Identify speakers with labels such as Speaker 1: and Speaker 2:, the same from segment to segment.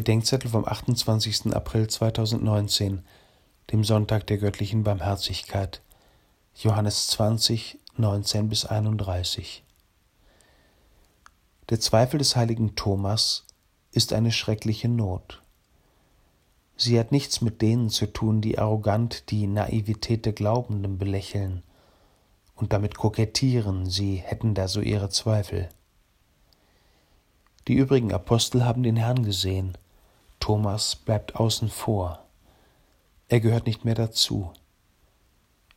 Speaker 1: Bedenkzettel vom 28. April 2019, dem Sonntag der göttlichen Barmherzigkeit. Johannes 20, 19 bis 31. Der Zweifel des heiligen Thomas ist eine schreckliche Not. Sie hat nichts mit denen zu tun, die arrogant die Naivität der Glaubenden belächeln und damit kokettieren, sie hätten da so ihre Zweifel. Die übrigen Apostel haben den Herrn gesehen. Thomas bleibt außen vor. Er gehört nicht mehr dazu.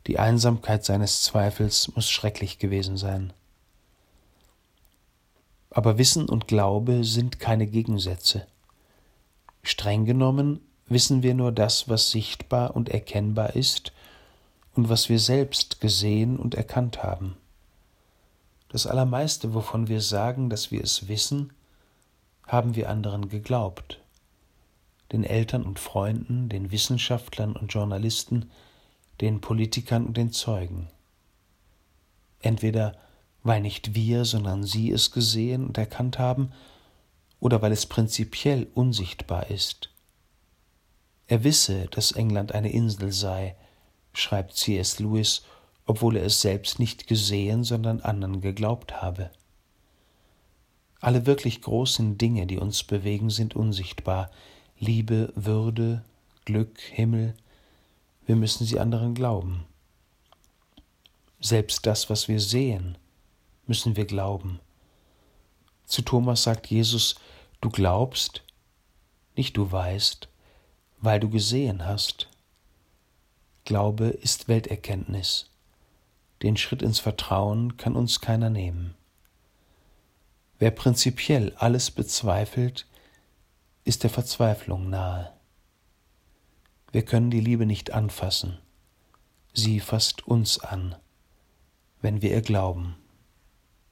Speaker 1: Die Einsamkeit seines Zweifels muss schrecklich gewesen sein. Aber Wissen und Glaube sind keine Gegensätze. Streng genommen wissen wir nur das, was sichtbar und erkennbar ist und was wir selbst gesehen und erkannt haben. Das Allermeiste, wovon wir sagen, dass wir es wissen, haben wir anderen geglaubt, den Eltern und Freunden, den Wissenschaftlern und Journalisten, den Politikern und den Zeugen. Entweder weil nicht wir, sondern sie es gesehen und erkannt haben, oder weil es prinzipiell unsichtbar ist. Er wisse, dass England eine Insel sei, schreibt C.S. Lewis, obwohl er es selbst nicht gesehen, sondern anderen geglaubt habe. Alle wirklich großen Dinge, die uns bewegen, sind unsichtbar. Liebe, Würde, Glück, Himmel, wir müssen sie anderen glauben. Selbst das, was wir sehen, müssen wir glauben. Zu Thomas sagt Jesus, du glaubst, nicht du weißt, weil du gesehen hast. Glaube ist Welterkenntnis. Den Schritt ins Vertrauen kann uns keiner nehmen. Wer prinzipiell alles bezweifelt, ist der Verzweiflung nahe. Wir können die Liebe nicht anfassen, sie fasst uns an, wenn wir ihr glauben.